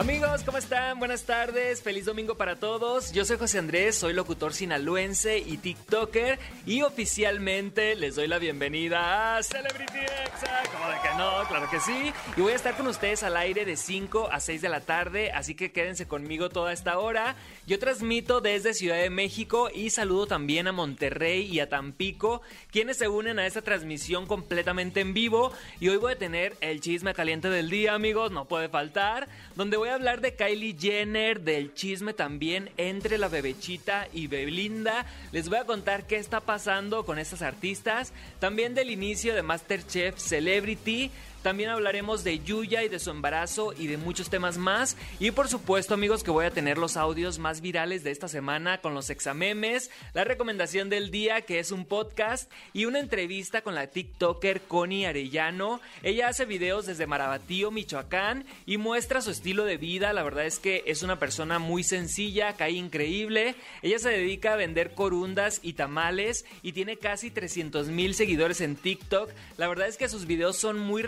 Amigos, ¿cómo están? Buenas tardes, feliz domingo para todos. Yo soy José Andrés, soy locutor sinaloense y TikToker y oficialmente les doy la bienvenida a Celebrity Exa. ¿Cómo de que no? Claro que sí. Y voy a estar con ustedes al aire de 5 a 6 de la tarde, así que quédense conmigo toda esta hora. Yo transmito desde Ciudad de México y saludo también a Monterrey y a Tampico, quienes se unen a esta transmisión completamente en vivo. Y hoy voy a tener el chisme caliente del día, amigos, no puede faltar, donde voy a hablar de Kylie Jenner, del chisme también entre la bebechita y Belinda. Les voy a contar qué está pasando con estas artistas. También del inicio de Masterchef Celebrity. También hablaremos de Yuya y de su embarazo y de muchos temas más. Y por supuesto, amigos, que voy a tener los audios más virales de esta semana con los examemes, la recomendación del día, que es un podcast, y una entrevista con la TikToker Connie Arellano. Ella hace videos desde Marabatío, Michoacán, y muestra su estilo de vida. La verdad es que es una persona muy sencilla, cae increíble. Ella se dedica a vender corundas y tamales y tiene casi 300 mil seguidores en TikTok. La verdad es que sus videos son muy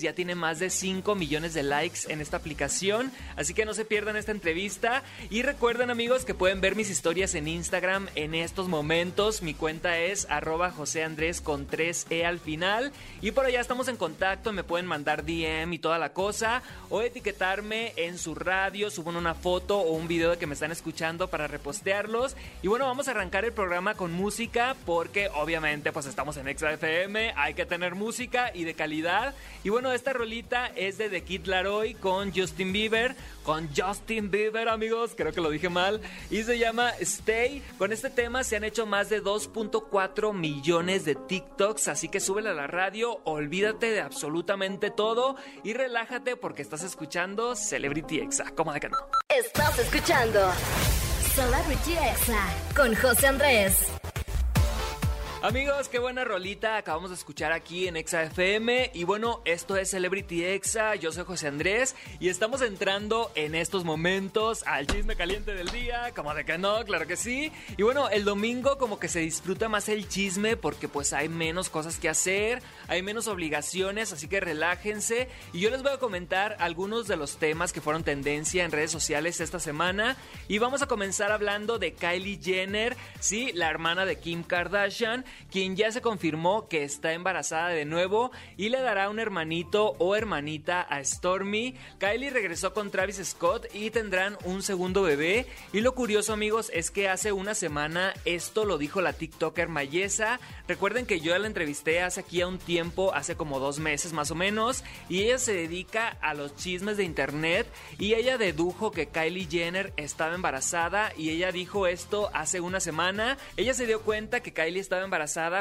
ya tiene más de 5 millones de likes en esta aplicación, así que no se pierdan esta entrevista. Y recuerden amigos que pueden ver mis historias en Instagram en estos momentos, mi cuenta es arroba José Andrés con 3E al final. Y por allá estamos en contacto, me pueden mandar DM y toda la cosa o etiquetarme en su radio, suban una foto o un video de que me están escuchando para repostearlos. Y bueno, vamos a arrancar el programa con música porque obviamente pues estamos en Extra FM, hay que tener música y de calidad y bueno, esta rolita es de The Kid Laroi con Justin Bieber. Con Justin Bieber, amigos, creo que lo dije mal. Y se llama Stay. Con este tema se han hecho más de 2.4 millones de TikToks. Así que súbele a la radio, olvídate de absolutamente todo y relájate porque estás escuchando Celebrity Exa. ¿Cómo de que no? Estás escuchando Celebrity Exa con José Andrés. Amigos, qué buena rolita acabamos de escuchar aquí en Exa FM. Y bueno, esto es Celebrity Exa. Yo soy José Andrés y estamos entrando en estos momentos al chisme caliente del día. Como de que no, claro que sí. Y bueno, el domingo como que se disfruta más el chisme porque pues hay menos cosas que hacer, hay menos obligaciones, así que relájense. Y yo les voy a comentar algunos de los temas que fueron tendencia en redes sociales esta semana. Y vamos a comenzar hablando de Kylie Jenner, sí, la hermana de Kim Kardashian quien ya se confirmó que está embarazada de nuevo y le dará un hermanito o hermanita a Stormy. Kylie regresó con Travis Scott y tendrán un segundo bebé. Y lo curioso amigos es que hace una semana esto lo dijo la TikToker Mayesa. Recuerden que yo la entrevisté hace aquí a un tiempo, hace como dos meses más o menos, y ella se dedica a los chismes de internet y ella dedujo que Kylie Jenner estaba embarazada y ella dijo esto hace una semana. Ella se dio cuenta que Kylie estaba embarazada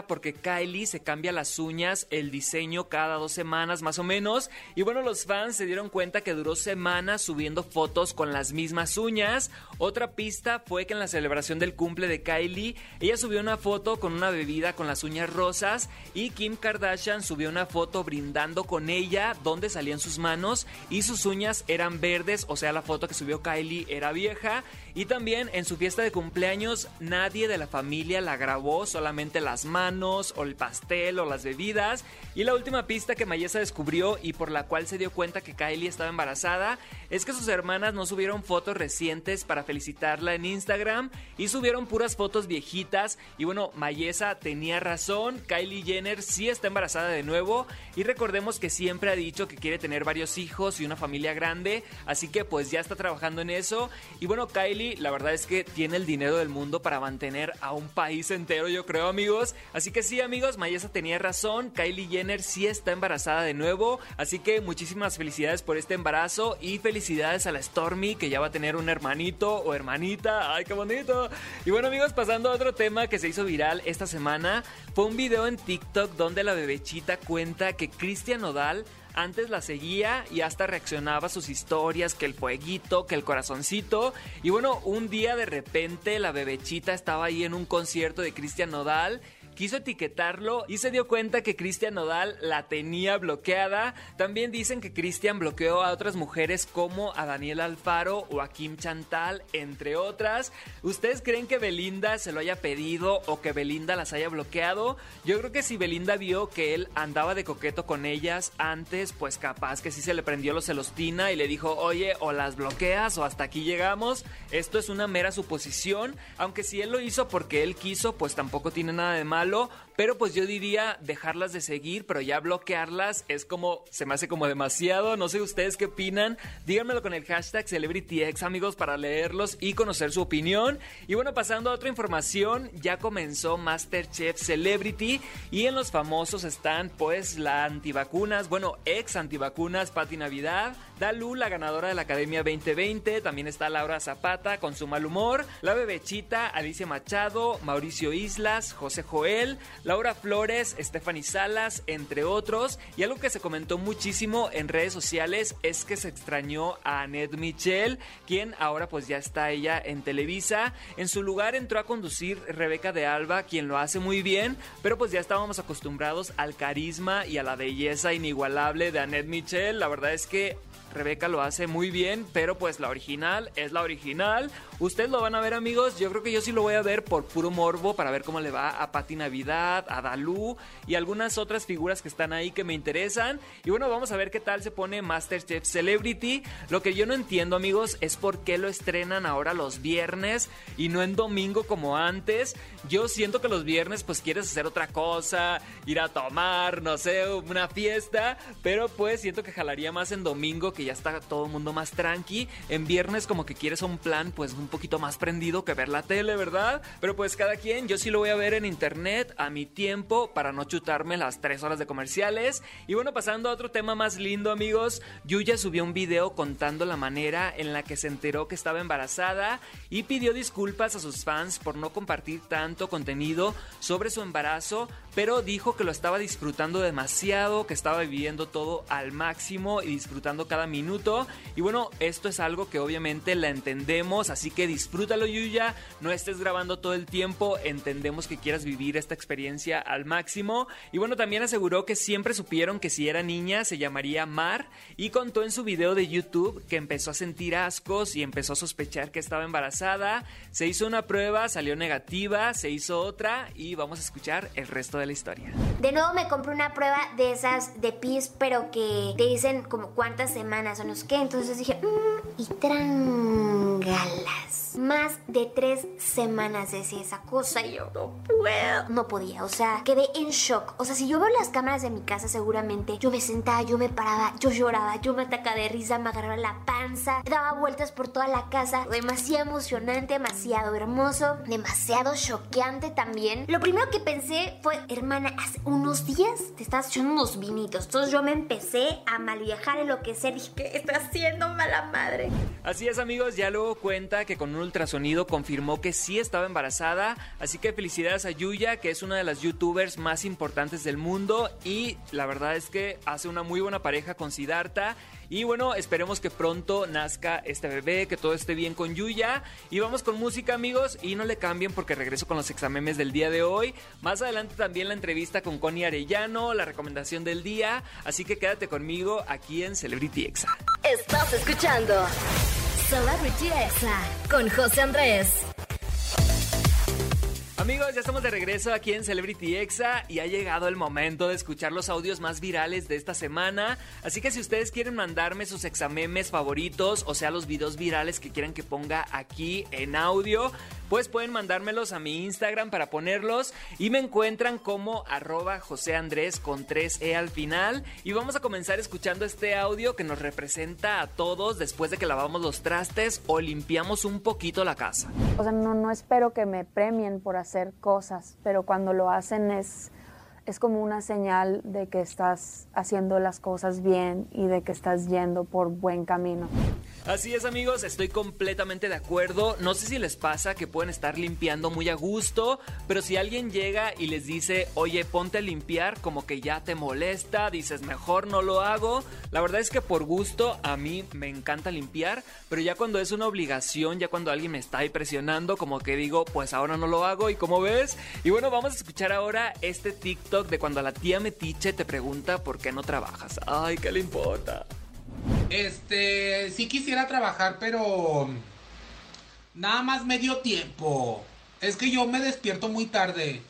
porque Kylie se cambia las uñas, el diseño cada dos semanas más o menos. Y bueno, los fans se dieron cuenta que duró semanas subiendo fotos con las mismas uñas. Otra pista fue que en la celebración del cumple de Kylie, ella subió una foto con una bebida con las uñas rosas y Kim Kardashian subió una foto brindando con ella donde salían sus manos y sus uñas eran verdes, o sea, la foto que subió Kylie era vieja. Y también en su fiesta de cumpleaños nadie de la familia la grabó, solamente las manos o el pastel o las bebidas. Y la última pista que Mayesa descubrió y por la cual se dio cuenta que Kylie estaba embarazada es que sus hermanas no subieron fotos recientes para felicitarla en Instagram y subieron puras fotos viejitas. Y bueno, Mayesa tenía razón, Kylie Jenner sí está embarazada de nuevo y recordemos que siempre ha dicho que quiere tener varios hijos y una familia grande, así que pues ya está trabajando en eso. Y bueno, Kylie la verdad es que tiene el dinero del mundo para mantener a un país entero, yo creo amigos. Así que sí, amigos, Mayesa tenía razón. Kylie Jenner sí está embarazada de nuevo. Así que muchísimas felicidades por este embarazo y felicidades a la Stormy que ya va a tener un hermanito o hermanita. ¡Ay, qué bonito! Y bueno, amigos, pasando a otro tema que se hizo viral esta semana, fue un video en TikTok donde la bebechita cuenta que Cristian Nodal antes la seguía y hasta reaccionaba a sus historias, que el fueguito, que el corazoncito. Y bueno, un día de repente la bebechita estaba ahí en un concierto de Cristian Nodal quiso etiquetarlo y se dio cuenta que Cristian Nodal la tenía bloqueada. También dicen que Cristian bloqueó a otras mujeres como a Daniel Alfaro o a Kim Chantal, entre otras. ¿Ustedes creen que Belinda se lo haya pedido o que Belinda las haya bloqueado? Yo creo que si Belinda vio que él andaba de coqueto con ellas antes, pues capaz que sí se le prendió los celostina y le dijo, oye, o las bloqueas o hasta aquí llegamos. Esto es una mera suposición, aunque si él lo hizo porque él quiso, pues tampoco tiene nada de malo regalo pero pues yo diría dejarlas de seguir, pero ya bloquearlas es como, se me hace como demasiado. No sé ustedes qué opinan. Díganmelo con el hashtag CelebrityX, amigos, para leerlos y conocer su opinión. Y bueno, pasando a otra información, ya comenzó Masterchef Celebrity y en los famosos están pues la antivacunas, bueno, ex antivacunas, Patti Navidad, Dalu, la ganadora de la Academia 2020, también está Laura Zapata con su mal humor, la bebechita, Alicia Machado, Mauricio Islas, José Joel, Laura Flores, Stephanie Salas, entre otros. Y algo que se comentó muchísimo en redes sociales es que se extrañó a Annette Michel, quien ahora pues ya está ella en Televisa. En su lugar entró a conducir Rebeca de Alba, quien lo hace muy bien, pero pues ya estábamos acostumbrados al carisma y a la belleza inigualable de Annette Michel. La verdad es que Rebeca lo hace muy bien, pero pues la original es la original. Ustedes lo van a ver amigos, yo creo que yo sí lo voy a ver por puro morbo para ver cómo le va a Patti Navidad, a Dalú y algunas otras figuras que están ahí que me interesan. Y bueno, vamos a ver qué tal se pone Masterchef Celebrity. Lo que yo no entiendo amigos es por qué lo estrenan ahora los viernes y no en domingo como antes. Yo siento que los viernes pues quieres hacer otra cosa, ir a tomar, no sé, una fiesta, pero pues siento que jalaría más en domingo que ya está todo el mundo más tranqui. En viernes como que quieres un plan pues un poquito más prendido que ver la tele, ¿verdad? Pero pues cada quien, yo sí lo voy a ver en internet a mi tiempo para no chutarme las tres horas de comerciales. Y bueno, pasando a otro tema más lindo amigos, Yuya subió un video contando la manera en la que se enteró que estaba embarazada y pidió disculpas a sus fans por no compartir tanto contenido sobre su embarazo, pero dijo que lo estaba disfrutando demasiado, que estaba viviendo todo al máximo y disfrutando cada minuto. Y bueno, esto es algo que obviamente la entendemos, así que disfrútalo Yuya, no estés grabando todo el tiempo, entendemos que quieras vivir esta experiencia al máximo. Y bueno, también aseguró que siempre supieron que si era niña se llamaría Mar y contó en su video de YouTube que empezó a sentir ascos y empezó a sospechar que estaba embarazada. Se hizo una prueba, salió negativa, se hizo otra y vamos a escuchar el resto de la historia. De nuevo me compré una prueba de esas de PIS, pero que te dicen como cuántas semanas o no sé qué. Entonces dije, mmm, y trangalas. Más de tres semanas decía esa cosa y yo no puedo. No podía, o sea, quedé en shock. O sea, si yo veo las cámaras de mi casa, seguramente yo me sentaba, yo me paraba, yo lloraba, yo me atacaba de risa, me agarraba la panza, daba vueltas por toda la casa. Demasiado emocionante, demasiado hermoso, demasiado choqueante también. Lo primero que pensé fue, hermana, hace unos días te estás echando unos vinitos. Entonces yo me empecé a mal viajar, enloquecer. Dije, ¿qué está haciendo mala madre? Así es, amigos, ya luego cuenta que con un ultrasonido confirmó que sí estaba embarazada. Así que felicidades a Yuya, que es una de las youtubers más importantes del mundo. Y la verdad es que hace una muy buena pareja con Siddhartha. Y bueno, esperemos que pronto nazca este bebé, que todo esté bien con Yuya. Y vamos con música, amigos. Y no le cambien porque regreso con los examemes del día de hoy. Más adelante también la entrevista con Connie Arellano, la recomendación del día. Así que quédate conmigo aquí en Celebrity Exa. Estás escuchando Celebrity Exa con José Andrés. Amigos, ya estamos de regreso aquí en Celebrity Exa y ha llegado el momento de escuchar los audios más virales de esta semana. Así que si ustedes quieren mandarme sus examemes favoritos, o sea, los videos virales que quieran que ponga aquí en audio, pues pueden mandármelos a mi Instagram para ponerlos y me encuentran como arroba José Andrés con 3E al final. Y vamos a comenzar escuchando este audio que nos representa a todos después de que lavamos los trastes o limpiamos un poquito la casa. O sea, no, no espero que me premien por hacer cosas, pero cuando lo hacen es, es como una señal de que estás haciendo las cosas bien y de que estás yendo por buen camino. Así es amigos, estoy completamente de acuerdo. No sé si les pasa que pueden estar limpiando muy a gusto, pero si alguien llega y les dice, oye, ponte a limpiar, como que ya te molesta, dices, mejor no lo hago. La verdad es que por gusto a mí me encanta limpiar, pero ya cuando es una obligación, ya cuando alguien me está ahí presionando, como que digo, pues ahora no lo hago y como ves. Y bueno, vamos a escuchar ahora este TikTok de cuando la tía Metiche te pregunta por qué no trabajas. Ay, ¿qué le importa? Este, sí quisiera trabajar, pero nada más medio tiempo. Es que yo me despierto muy tarde.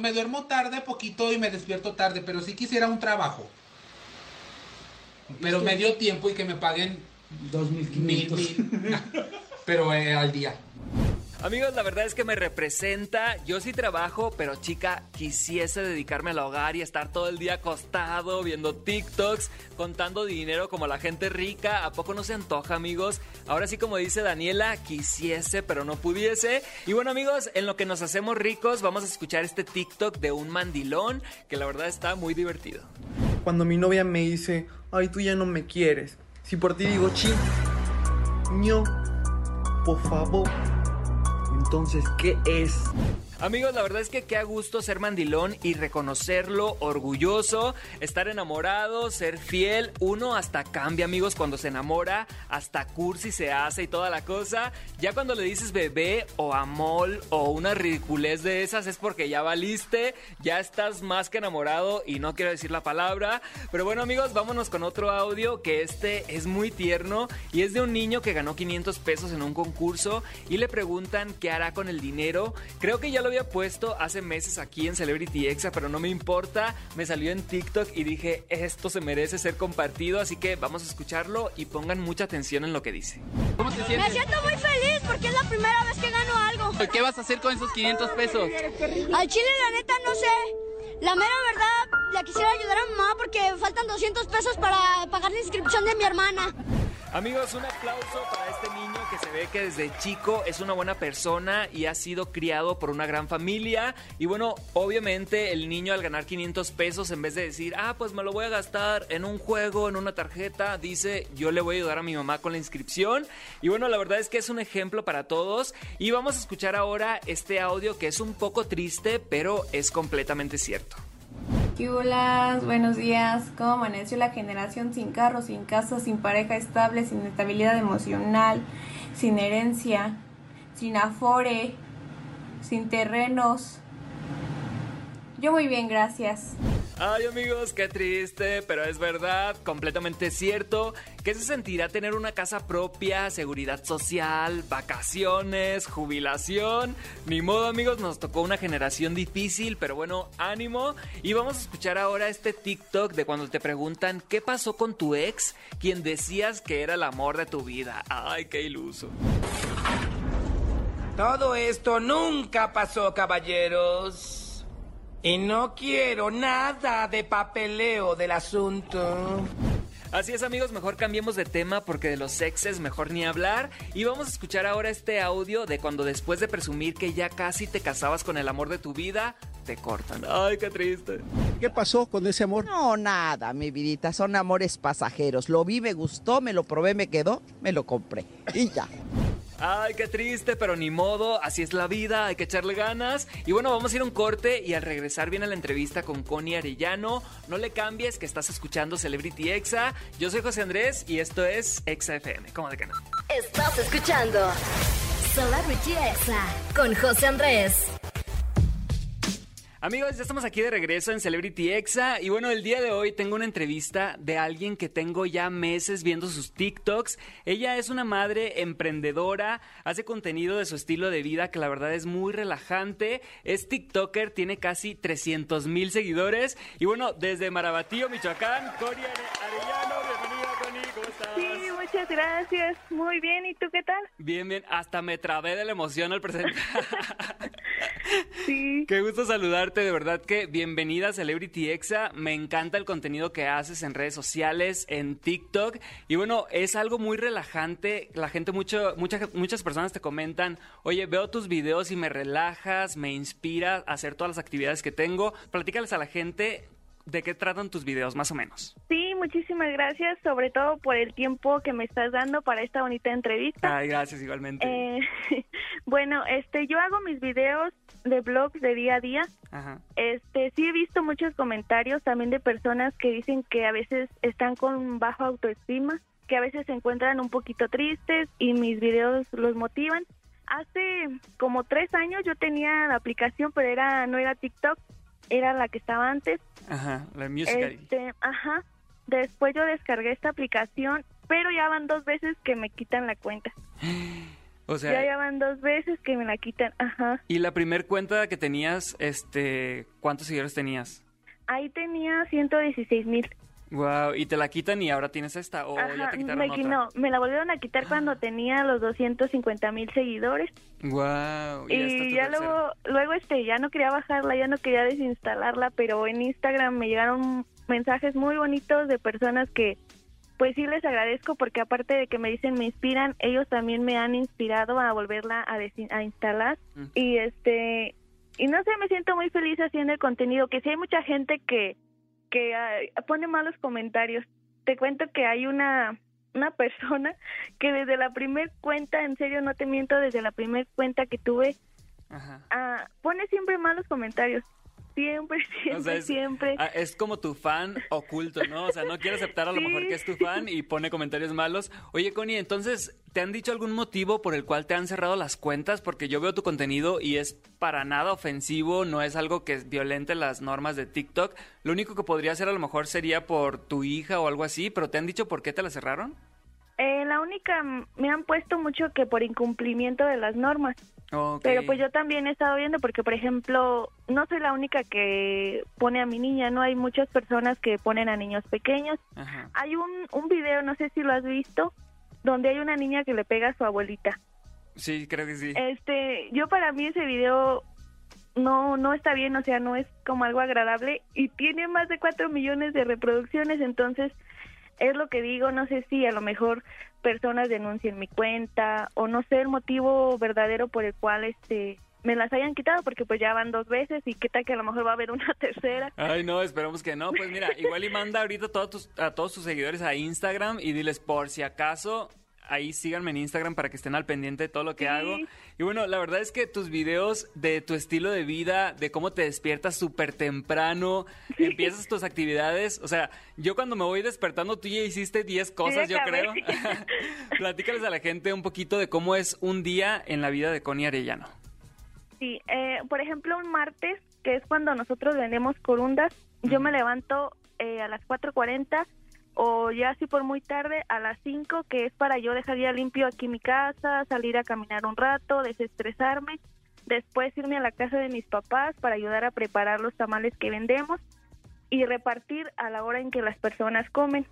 me duermo tarde poquito y me despierto tarde, pero sí quisiera un trabajo. Pero medio tiempo y que me paguen 2.500. pero eh, al día. Amigos, la verdad es que me representa. Yo sí trabajo, pero chica, quisiese dedicarme al hogar y estar todo el día acostado viendo TikToks, contando dinero como la gente rica. ¿A poco no se antoja, amigos? Ahora sí, como dice Daniela, quisiese, pero no pudiese. Y bueno, amigos, en lo que nos hacemos ricos, vamos a escuchar este TikTok de un mandilón que la verdad está muy divertido. Cuando mi novia me dice, ay, tú ya no me quieres. Si por ti digo, chi, ño, por favor entonces, ¿qué es? Amigos, la verdad es que qué gusto ser mandilón y reconocerlo, orgulloso, estar enamorado, ser fiel. Uno hasta cambia, amigos, cuando se enamora, hasta cursi se hace y toda la cosa. Ya cuando le dices bebé o amol o una ridiculez de esas es porque ya valiste, ya estás más que enamorado y no quiero decir la palabra. Pero bueno, amigos, vámonos con otro audio que este es muy tierno y es de un niño que ganó 500 pesos en un concurso y le preguntan qué hará con el dinero. Creo que ya lo había puesto hace meses aquí en Celebrity Exa, pero no me importa. Me salió en TikTok y dije, esto se merece ser compartido, así que vamos a escucharlo y pongan mucha atención en lo que dice. ¿Cómo te sientes? Me siento muy feliz porque es la primera vez que gano algo. ¿Qué vas a hacer con esos 500 pesos? Al chile, la neta, no sé. La mera verdad, la quisiera ayudar a mamá porque faltan 200 pesos para pagar la inscripción de mi hermana. Amigos, un aplauso para este niño se ve que desde chico es una buena persona y ha sido criado por una gran familia. Y bueno, obviamente el niño al ganar 500 pesos, en vez de decir, ah, pues me lo voy a gastar en un juego, en una tarjeta, dice, yo le voy a ayudar a mi mamá con la inscripción. Y bueno, la verdad es que es un ejemplo para todos. Y vamos a escuchar ahora este audio que es un poco triste, pero es completamente cierto. Hola, buenos días. ¿Cómo amaneció la generación sin carro, sin casa, sin pareja estable, sin estabilidad emocional, sin herencia, sin afore, sin terrenos? Yo muy bien, gracias. Ay amigos, qué triste, pero es verdad, completamente cierto. ¿Qué se sentirá tener una casa propia, seguridad social, vacaciones, jubilación? Ni modo amigos, nos tocó una generación difícil, pero bueno, ánimo. Y vamos a escuchar ahora este TikTok de cuando te preguntan qué pasó con tu ex, quien decías que era el amor de tu vida. Ay, qué iluso. Todo esto nunca pasó, caballeros. Y no quiero nada de papeleo del asunto. Así es amigos, mejor cambiemos de tema porque de los sexes mejor ni hablar. Y vamos a escuchar ahora este audio de cuando después de presumir que ya casi te casabas con el amor de tu vida, te cortan. Ay, qué triste. ¿Qué pasó con ese amor? No, nada, mi vidita, son amores pasajeros. Lo vi, me gustó, me lo probé, me quedó, me lo compré. Y ya. Ay, qué triste, pero ni modo, así es la vida, hay que echarle ganas. Y bueno, vamos a ir a un corte y al regresar viene la entrevista con Connie Arellano. No le cambies que estás escuchando Celebrity Exa. Yo soy José Andrés y esto es Exa FM. ¿Cómo de que no? Estás escuchando Celebrity Exa con José Andrés. Amigos, ya estamos aquí de regreso en Celebrity Exa y bueno, el día de hoy tengo una entrevista de alguien que tengo ya meses viendo sus TikToks. Ella es una madre emprendedora, hace contenido de su estilo de vida que la verdad es muy relajante, es TikToker, tiene casi 300 mil seguidores y bueno, desde Marabatío, Michoacán, Cori Arellano, bienvenida Connie, ¿cómo estás? Sí, muchas gracias, muy bien, ¿y tú qué tal? Bien, bien, hasta me trabé de la emoción al presentar. sí. Qué gusto saludarte de verdad que bienvenida a Celebrity Exa. Me encanta el contenido que haces en redes sociales, en TikTok. Y bueno, es algo muy relajante. La gente, mucho, muchas muchas personas te comentan, oye, veo tus videos y me relajas, me inspira a hacer todas las actividades que tengo. Platícales a la gente de qué tratan tus videos, más o menos. Sí, muchísimas gracias, sobre todo por el tiempo que me estás dando para esta bonita entrevista. Ay, gracias igualmente. Eh, bueno, este, yo hago mis videos de blogs de día a día. Ajá. Este, sí he visto muchos comentarios también de personas que dicen que a veces están con bajo autoestima, que a veces se encuentran un poquito tristes y mis videos los motivan. Hace como tres años yo tenía la aplicación, pero era no era TikTok, era la que estaba antes. Ajá, la Musical. Este, ajá. Después yo descargué esta aplicación, pero ya van dos veces que me quitan la cuenta. O sea, ya, ya van dos veces que me la quitan. Ajá. y la primer cuenta que tenías, este, ¿cuántos seguidores tenías? Ahí tenía 116 mil. Wow, y te la quitan y ahora tienes esta o ya te quitaron me, otra. no, me la volvieron a quitar cuando tenía los 250 mil seguidores. Wow, y, Y ya luego, luego este, ya no quería bajarla, ya no quería desinstalarla, pero en Instagram me llegaron mensajes muy bonitos de personas que, pues sí les agradezco porque aparte de que me dicen me inspiran, ellos también me han inspirado a volverla a, a instalar Mm. y este, y no sé, me siento muy feliz haciendo el contenido, que sí hay mucha gente que, que pone malos comentarios. Te cuento que hay una una persona que desde la primer cuenta, en serio no te miento, desde la primer cuenta que tuve, Ajá. ah, pone siempre malos comentarios. Siempre, siempre, O sea, es, siempre. ah, es como tu fan oculto, ¿no? O sea, no quiere aceptar a lo Sí. mejor que es tu fan y pone comentarios malos. Oye, Connie, entonces, ¿te han dicho algún motivo por el cual te han cerrado las cuentas? Porque yo veo tu contenido y es para nada ofensivo, no es algo que violente las normas de TikTok. Lo único que podría hacer a lo mejor sería por tu hija o algo así, pero ¿te han dicho por qué te la cerraron? Eh, la única, me han puesto mucho que por incumplimiento de las normas. Pero pues yo también he estado viendo porque, por ejemplo, no soy la única que pone a mi niña, ¿no? Hay muchas personas que ponen a niños pequeños. Ajá. Hay un, un video, no sé si lo has visto, donde hay una niña que le pega a su abuelita. Sí, creo que sí. Este, yo para mí ese video no no está bien, o sea, no es como algo agradable y tiene más de cuatro millones de reproducciones, entonces es lo que digo, no sé si a lo mejor personas denuncien mi cuenta o no sé el motivo verdadero por el cual este me las hayan quitado porque pues ya van dos veces y qué tal que a lo mejor va a haber una tercera. Ay, no, esperemos que no. Pues mira, igual y manda ahorita a todos tus, a todos tus seguidores a Instagram y diles por si acaso. Ahí síganme en Instagram para que estén al pendiente de todo lo que Sí. hago. Y bueno, la verdad es que tus videos de tu estilo de vida, de cómo te despiertas súper temprano, empiezas tus actividades. O sea, yo cuando me voy despertando, tú ya hiciste 10 cosas, yo creo. Platícales a la gente un poquito de cómo es un día en la vida de Connie Arellano. Sí, eh, por ejemplo, un martes, que es cuando nosotros vendemos corundas, yo me levanto eh, a las 4.40 o ya así por muy tarde a las 5, que es para yo dejar ya limpio aquí mi casa, salir a caminar un rato, desestresarme, después irme a la casa de mis papás para ayudar a preparar los tamales que vendemos y repartir a la hora en que las personas comen.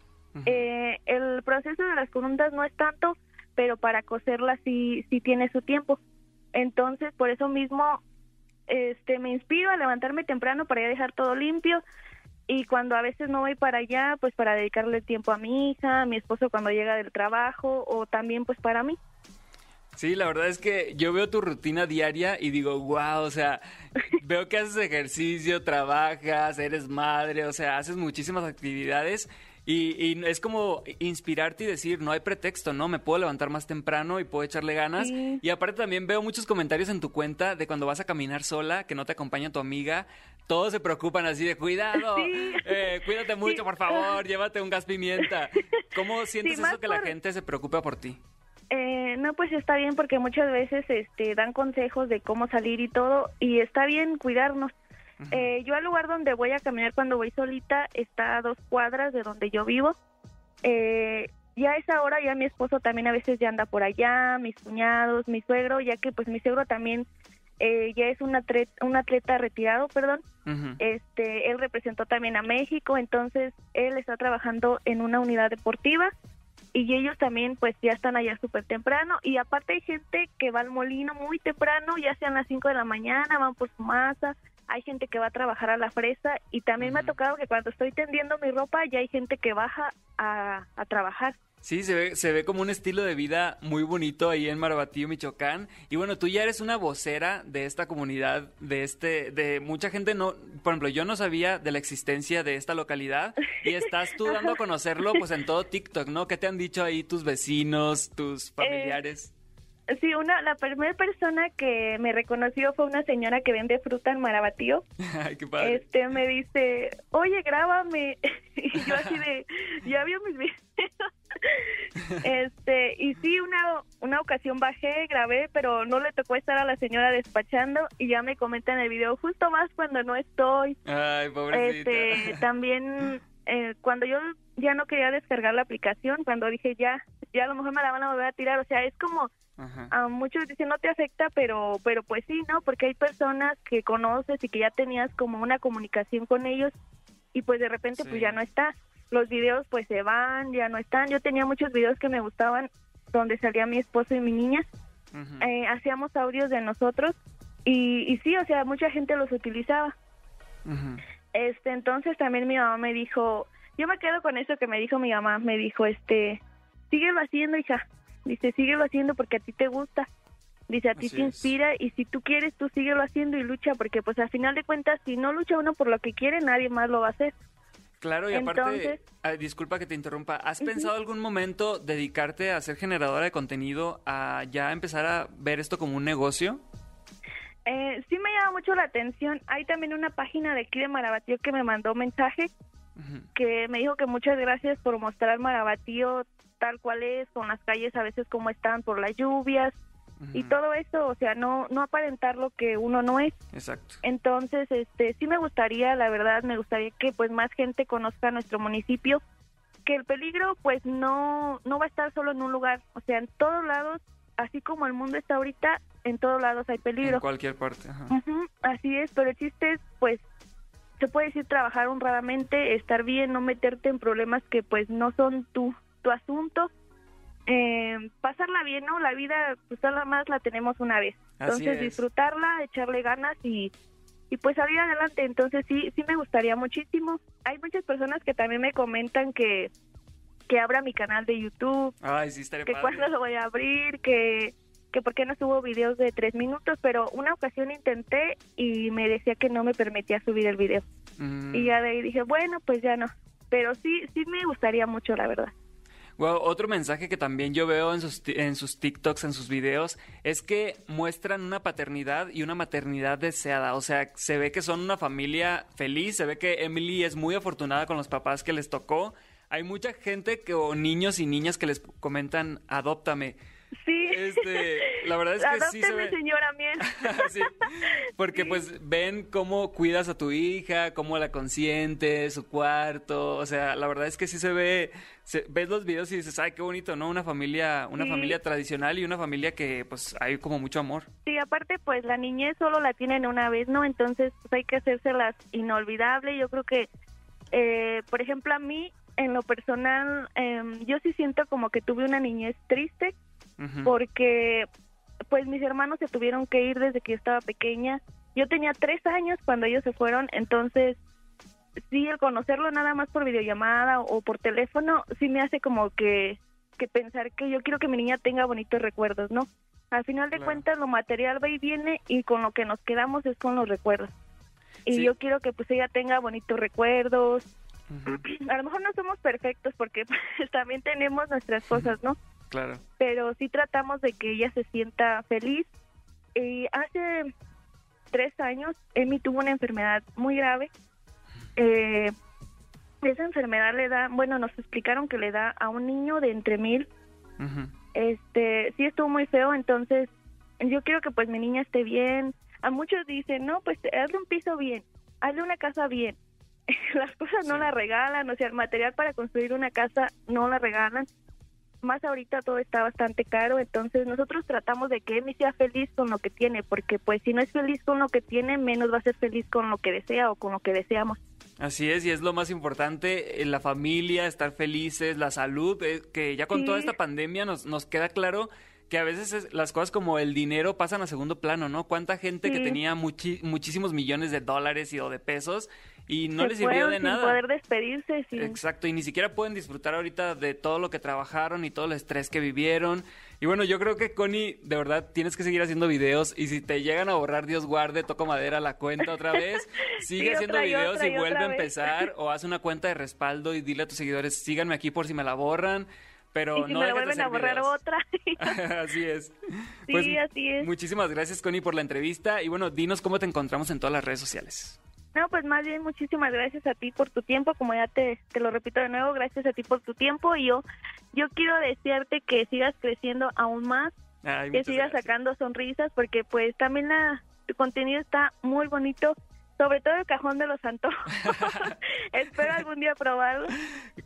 Eh, el proceso de las corundas no es tanto, pero para cocerlas sí, sí tiene su tiempo. Entonces, por eso mismo, este, me inspiro a levantarme temprano para ya dejar todo limpio y cuando a veces no voy para allá, pues para dedicarle tiempo a mi hija, a mi esposo cuando llega del trabajo o también pues para mí. Sí, la verdad es que yo veo tu rutina diaria y digo, wow, o sea, veo que haces ejercicio, trabajas, eres madre, o sea, haces muchísimas actividades y, y es como inspirarte y decir, no hay pretexto, ¿no? Me puedo levantar más temprano y puedo echarle ganas. Sí. Y aparte también veo muchos comentarios en tu cuenta de cuando vas a caminar sola, que no te acompaña tu amiga. Todos se preocupan así de cuidado, Sí. eh, cuídate mucho, Sí. por favor, llévate un gas pimienta. ¿Cómo sientes eso que la gente se preocupa por ti? Eh, no, pues está bien porque muchas veces este, dan consejos de cómo salir y todo y está bien cuidarnos. Eh, yo al lugar donde voy a caminar cuando voy solita está a dos cuadras de donde yo vivo. Eh, ya a esa hora ya mi esposo también a veces ya anda por allá, mis cuñados, mi suegro, ya que pues mi suegro también eh, ya es un atleta, un atleta retirado, perdón. Este, él representó también a México, entonces él está trabajando en una unidad deportiva y ellos también pues ya están allá súper temprano y aparte hay gente que va al molino muy temprano, ya sean las 5 de la mañana, van por su masa, hay gente que va a trabajar a la fresa y también me ha tocado que cuando estoy tendiendo mi ropa ya hay gente que baja a, a trabajar. Sí, se ve, se ve como un estilo de vida muy bonito ahí en Marabatío, Michoacán. Y bueno, tú ya eres una vocera de esta comunidad, de este, de mucha gente no, por ejemplo, yo no sabía de la existencia de esta localidad y estás tú dando a conocerlo pues en todo TikTok, ¿no? ¿Qué te han dicho ahí tus vecinos, tus familiares? Sí, una, la primera persona que me reconoció fue una señora que vende fruta en Marabatío. Ay, qué padre. Este, me dice, oye, grábame. y yo así de, ya vio mis videos. este, y sí, una, una ocasión bajé, grabé, pero no le tocó estar a la señora despachando y ya me comenta en el video, justo más cuando no estoy. Ay, pobrecita. Este, también eh, cuando yo ya no quería descargar la aplicación, cuando dije ya, ya a lo mejor me la van a volver a tirar, o sea, es como a muchos dicen no te afecta, pero pero pues sí, ¿no? Porque hay personas que conoces y que ya tenías como una comunicación con ellos y pues de repente pues ya no está. Los videos pues se van, ya no están. Yo tenía muchos videos que me gustaban donde salía mi esposo y mi niña. Eh, hacíamos audios de nosotros y, y sí, o sea, mucha gente los utilizaba. Este, entonces también mi mamá me dijo, yo me quedo con eso que me dijo mi mamá, me dijo, este, síguelo haciendo, hija. Dice, síguelo haciendo porque a ti te gusta. Dice, a ti Así te es. inspira y si tú quieres, tú síguelo haciendo y lucha porque pues al final de cuentas, si no lucha uno por lo que quiere, nadie más lo va a hacer. Claro, y aparte, Entonces- disculpa que te interrumpa, ¿has pensado algún momento dedicarte a ser generadora de contenido, a ya empezar a ver esto como un negocio? Eh, sí me llama mucho la atención. Hay también una página de aquí de Marabatío que me mandó un mensaje que me dijo que muchas gracias por mostrar Marabatío tal cual es, con las calles a veces como están por las lluvias y todo eso, o sea, no no aparentar lo que uno no es. Exacto. Entonces, este, sí me gustaría, la verdad, me gustaría que pues más gente conozca nuestro municipio, que el peligro pues no no va a estar solo en un lugar, o sea, en todos lados, así como el mundo está ahorita, en todos lados hay peligro. En cualquier parte. ajá. Así es, pero el chiste es, pues, se puede decir trabajar honradamente, estar bien, no meterte en problemas que pues no son tu, tu asunto. Eh, pasarla bien, ¿no? La vida, pues nada más la tenemos una vez. Así Entonces es. disfrutarla, echarle ganas y, y pues salir adelante. Entonces sí, sí me gustaría muchísimo. Hay muchas personas que también me comentan que, que abra mi canal de YouTube, Ay, sí, estaría que padre. cuándo lo voy a abrir, que, que por qué no subo videos de tres minutos, pero una ocasión intenté y me decía que no me permitía subir el video. Mm. Y ya de ahí dije, bueno, pues ya no. Pero sí, sí me gustaría mucho, la verdad. Wow, otro mensaje que también yo veo en sus, en sus TikToks, en sus videos, es que muestran una paternidad y una maternidad deseada. O sea, se ve que son una familia feliz, se ve que Emily es muy afortunada con los papás que les tocó. Hay mucha gente que, o niños y niñas que les comentan, adóptame. Sí. Este, la verdad es que sí se ve. señora miel. Sí, porque pues ven cómo cuidas a tu hija, cómo la consientes, su cuarto, o sea, la verdad es que sí se ve, se- ves los videos y dices, ay, qué bonito, ¿no? Una familia, una Sí. familia tradicional y una familia que pues hay como mucho amor. Sí, aparte, pues la niñez solo la tienen una vez, ¿no? Entonces, pues hay que hacérselas inolvidable. Yo creo que, eh, por ejemplo, a mí, en lo personal, em, yo sí siento como que tuve una niñez triste porque, pues mis hermanos se tuvieron que ir desde que yo estaba pequeña. Yo tenía tres años cuando ellos se fueron, entonces sí, el conocerlo nada más por videollamada o por teléfono, sí me hace como que, que pensar que yo quiero que mi niña tenga bonitos recuerdos, ¿no? Al final de Claro. cuentas, lo material va y viene y con lo que nos quedamos es con los recuerdos. Y Sí. yo quiero que pues ella tenga bonitos recuerdos. A lo mejor no somos perfectos porque pues, también tenemos nuestras cosas, ¿no? Claro. pero sí tratamos de que ella se sienta feliz. Y hace tres años, Emi tuvo una enfermedad muy grave. Eh, esa enfermedad le da, bueno, nos explicaron que le da a un niño de entre mil. Este, sí estuvo muy feo, entonces yo quiero que pues mi niña esté bien. A muchos dicen, no, pues hazle un piso bien, hazle una casa bien. Las cosas no las regalan, o sea, el material para construir una casa no la regalan más ahorita todo está bastante caro, entonces nosotros tratamos de que Emi sea feliz con lo que tiene, porque pues si no es feliz con lo que tiene, menos va a ser feliz con lo que desea o con lo que deseamos. Así es, y es lo más importante, eh, la familia, estar felices, la salud, eh, que ya con Sí. toda esta pandemia nos, nos queda claro que a veces es- las cosas como el dinero pasan a segundo plano, ¿no? ¿Cuánta gente que Sí. tenía muchi- muchísimos millones de dólares y o de pesos y no Se les sirvió de sin nada. poder despedirse. Exacto, y ni siquiera pueden disfrutar ahorita de todo lo que trabajaron y todo el estrés que vivieron. Y bueno, yo creo que Connie, de verdad, tienes que seguir haciendo videos y si te llegan a borrar, Dios guarde, toco madera la cuenta otra vez, sigue Sí, haciendo otra y videos otra y vuelve a empezar o haz una cuenta de respaldo y dile a tus seguidores, síganme aquí por si me la borran. Pero y si no me de vuelven a borrar videos. otra. así es. Sí, así es. Muchísimas gracias, Connie, por la entrevista. Y bueno, dinos cómo te encontramos en todas las redes sociales. No, pues más bien muchísimas gracias a ti por tu tiempo, como ya te, te lo repito de nuevo, gracias a ti por tu tiempo y yo yo quiero desearte que sigas creciendo aún más, Ay, que sigas gracias. sacando sonrisas porque pues también la, tu contenido está muy bonito, sobre todo el cajón de los antojos. Espero algún día probarlo.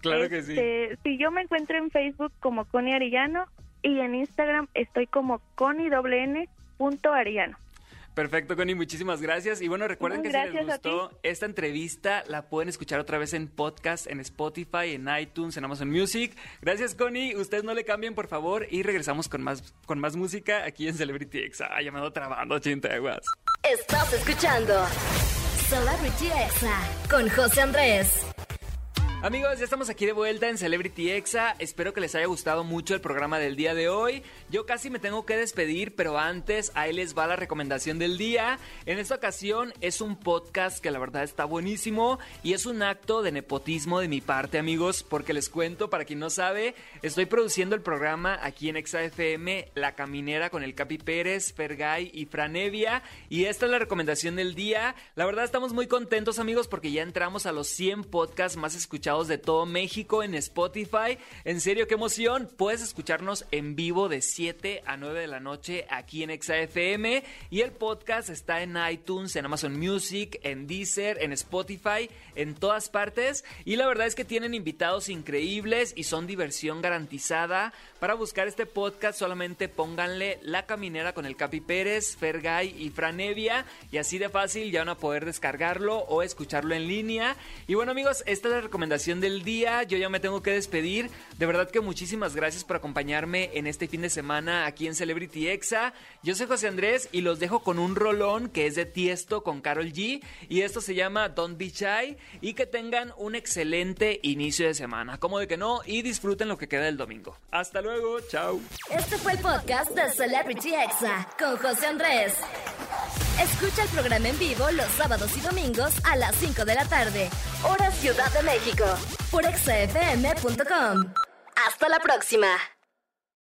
Claro que sí. Este, Si yo me encuentro en Facebook como Connie Arellano y en Instagram estoy como connie.arellano. Perfecto, Connie, muchísimas gracias. Y bueno, recuerden que si les gustó esta entrevista, la pueden escuchar otra vez en podcast, en Spotify, en iTunes, en Amazon Music. Gracias, Connie. Ustedes no le cambien, por favor. Y regresamos con más, con más música aquí en Celebrity me ando trabando, chinteguas. Estás escuchando Celebrity Exa con José Andrés. Amigos, ya estamos aquí de vuelta en Celebrity Exa. Espero que les haya gustado mucho el programa del día de hoy. Yo casi me tengo que despedir, pero antes ahí les va la recomendación del día. En esta ocasión es un podcast que la verdad está buenísimo y es un acto de nepotismo de mi parte, amigos, porque les cuento, para quien no sabe, estoy produciendo el programa aquí en Exa FM, La Caminera con el Capi Pérez, Fergay y Franevia. Y esta es la recomendación del día. La verdad estamos muy contentos, amigos, porque ya entramos a los 100 podcasts más escuchados de todo México en Spotify. En serio, qué emoción. Puedes escucharnos en vivo de 7 a 9 de la noche aquí en ExaFM. Y el podcast está en iTunes, en Amazon Music, en Deezer, en Spotify, en todas partes. Y la verdad es que tienen invitados increíbles y son diversión garantizada. Para buscar este podcast solamente pónganle La Caminera con el Capi Pérez, Fergay y Franevia. Y así de fácil ya van a poder descargarlo o escucharlo en línea. Y bueno amigos, esta es la del día. Yo ya me tengo que despedir. De verdad que muchísimas gracias por acompañarme en este fin de semana aquí en Celebrity Exa. Yo soy José Andrés y los dejo con un rolón que es de Tiesto con Carol G. Y esto se llama Don't Be Shy. Y que tengan un excelente inicio de semana. Como de que no. Y disfruten lo que queda del domingo. Hasta luego. Chao. Este fue el podcast de Celebrity Exa con José Andrés. Escucha el programa en vivo los sábados y domingos a las 5 de la tarde, hora Ciudad de México, por exafm.com. Hasta la próxima.